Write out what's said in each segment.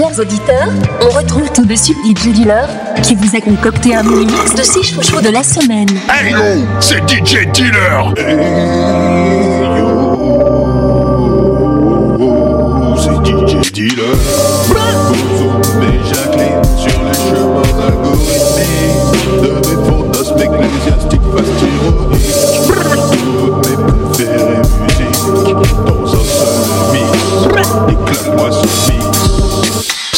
Chers auditeurs, on retrouve tout de suite DJ Dealer qui vous a concocté un mini-mix de 6 chouchous de la semaine. Hey yo, c'est DJ Dealer c'est DJ Dealer. Bozo et Jacqueline sur les chemins algorithmiques de mes fantasmes ecclésiastiques fast Toutes mes préférées musiques dans un seul mix. Éclate-moi ce mix.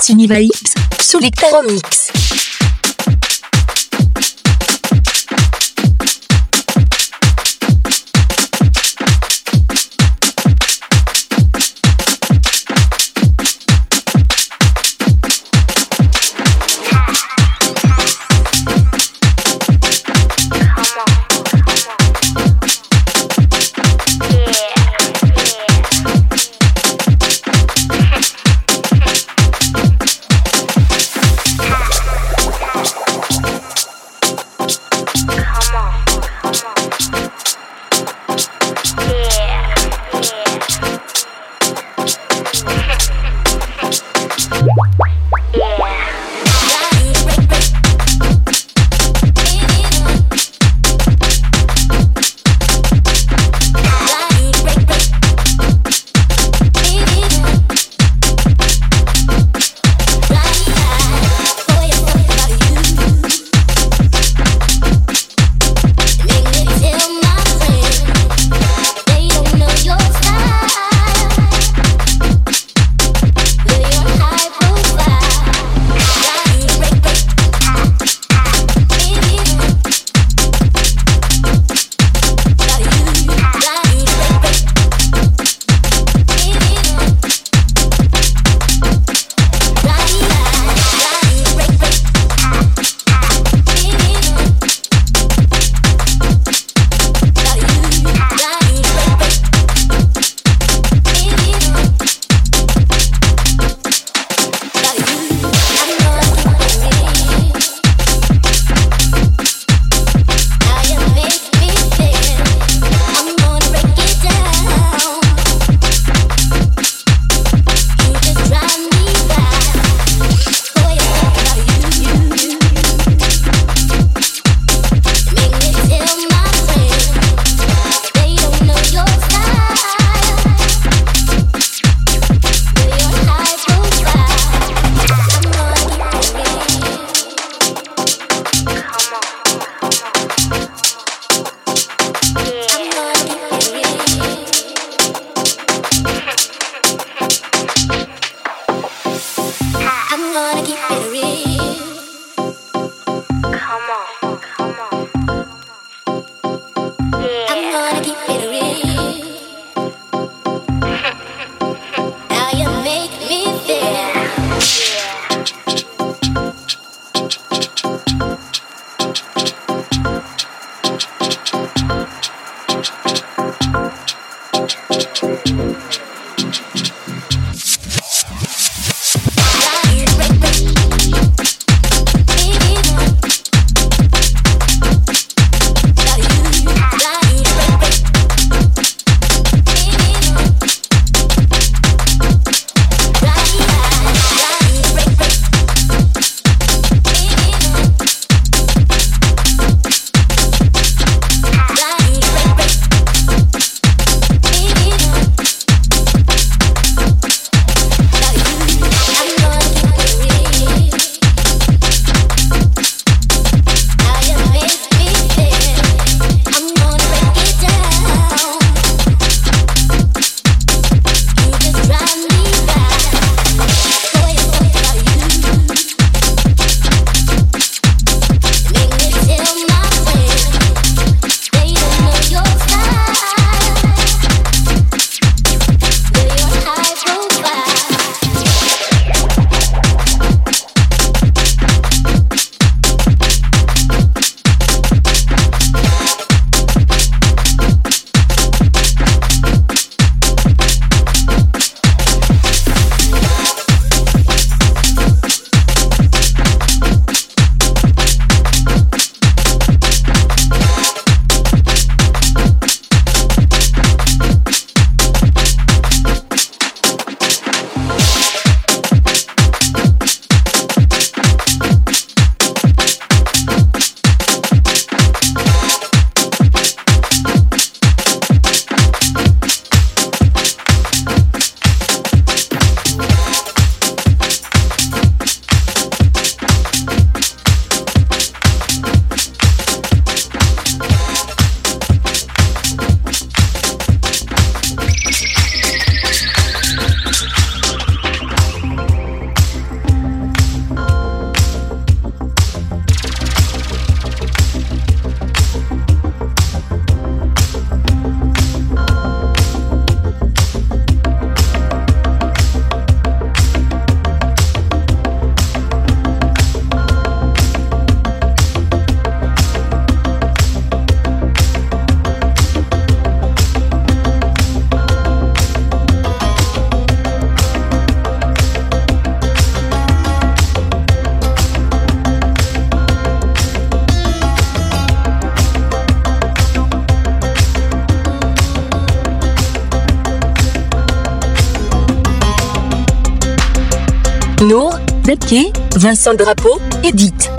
Sunny Vibes, sous les Mix. Vincent Drapeau, Edith.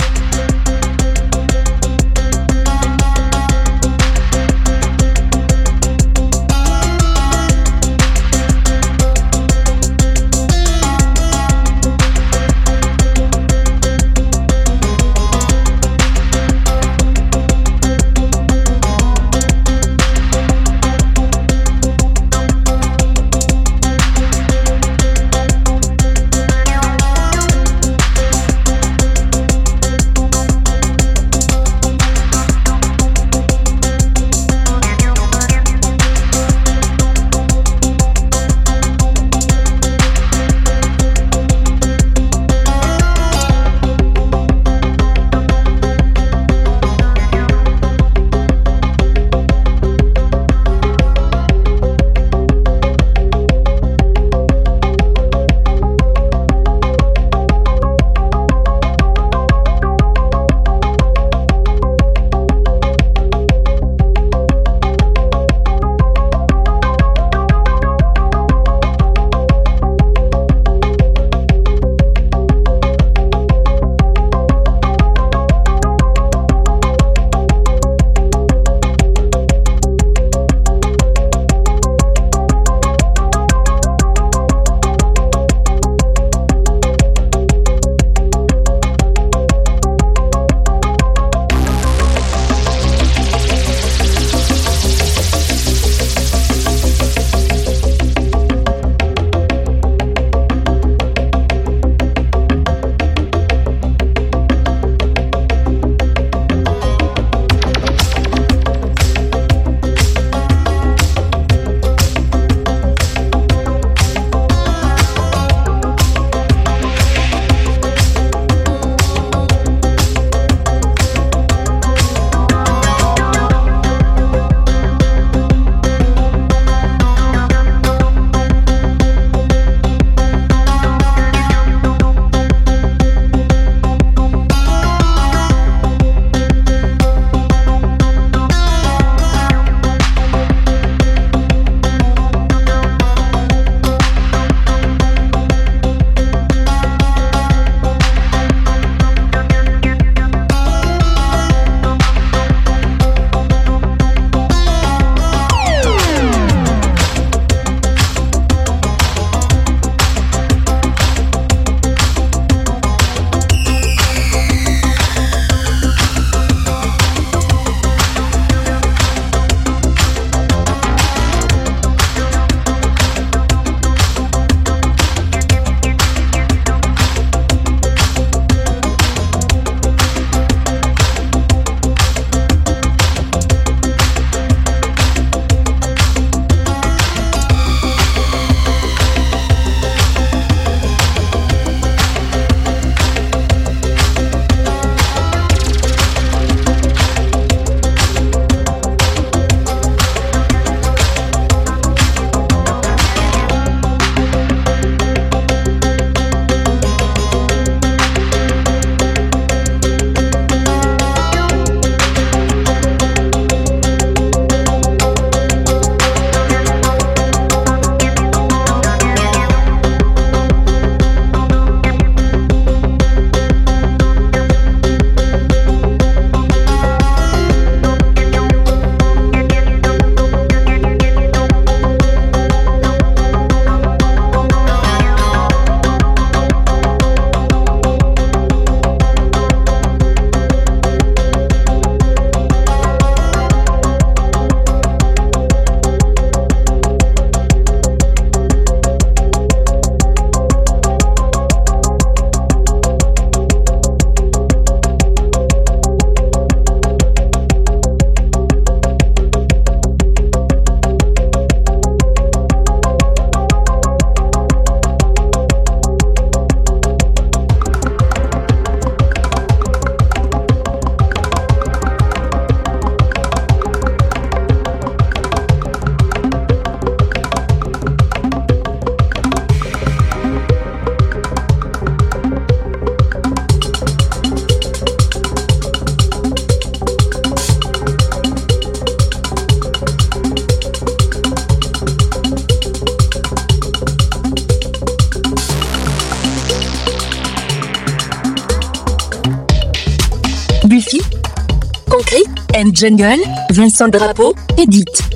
Jungle, Vincent Drapeau, Edith.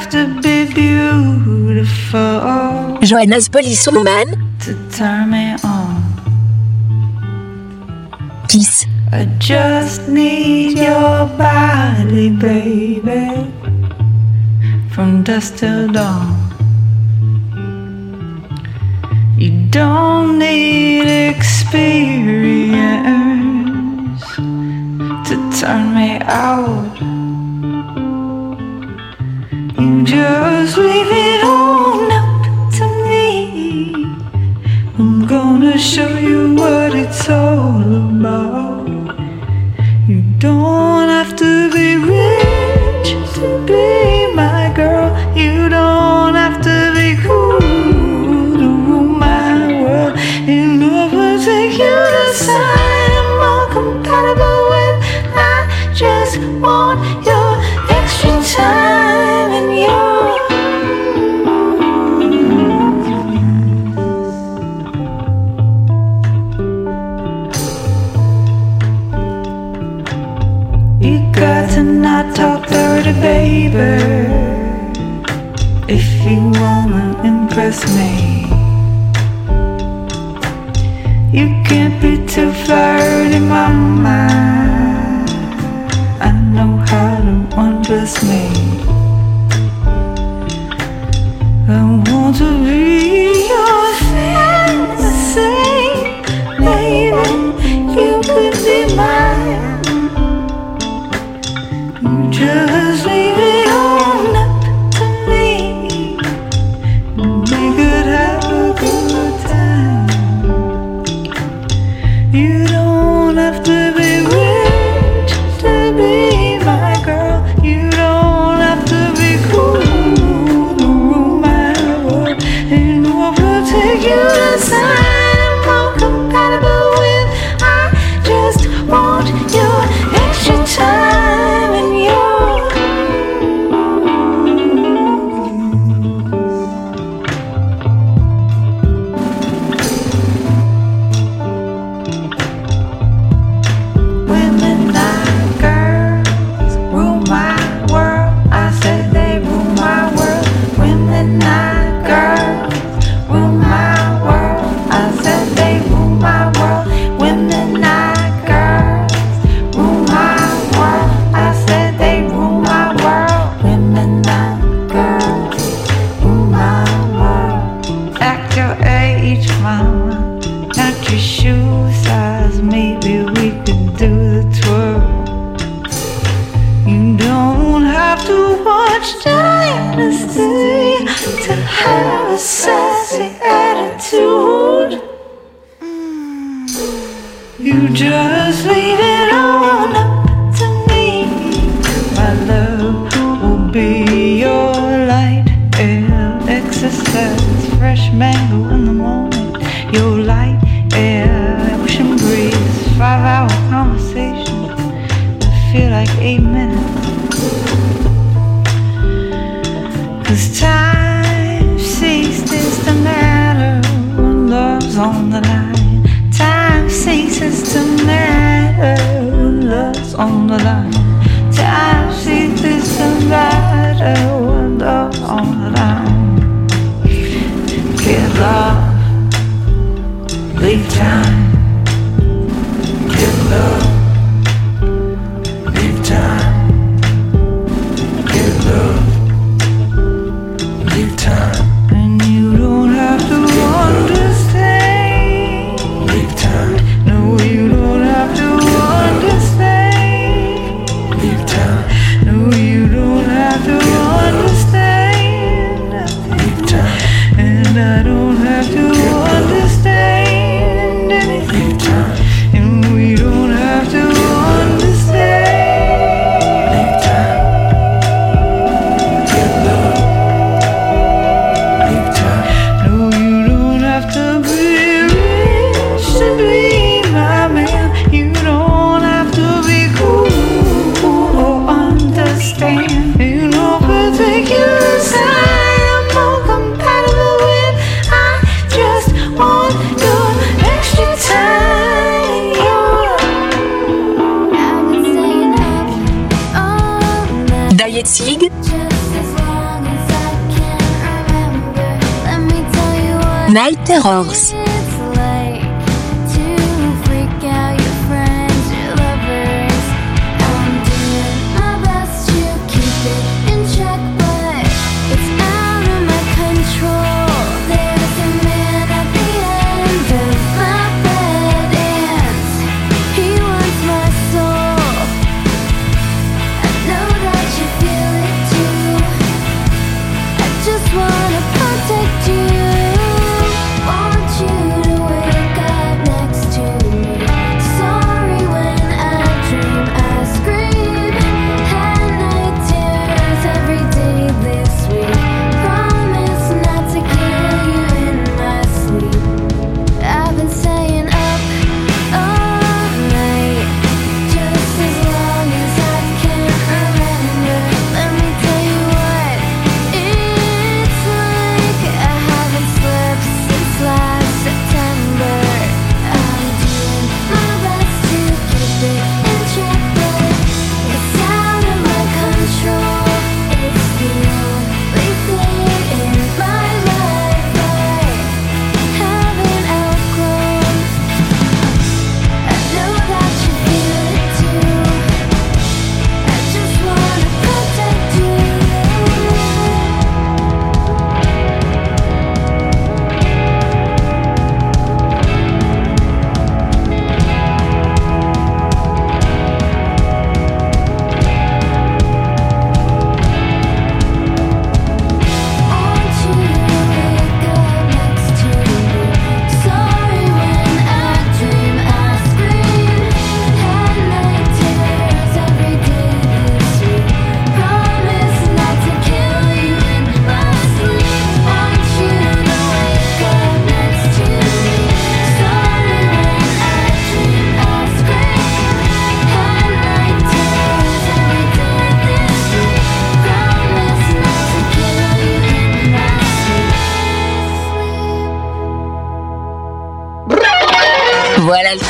have to be beautiful Johannes Polisson-Mann to turn me on. Kiss. I just need your body, baby, from dusk till dawn. You don't need experience to turn me out. Just leave it on up to me. I'm gonna show you what. Just me. to have a sassy attitude. You just leave it on up to me. My love will be your light and exercise, freshman. Horse.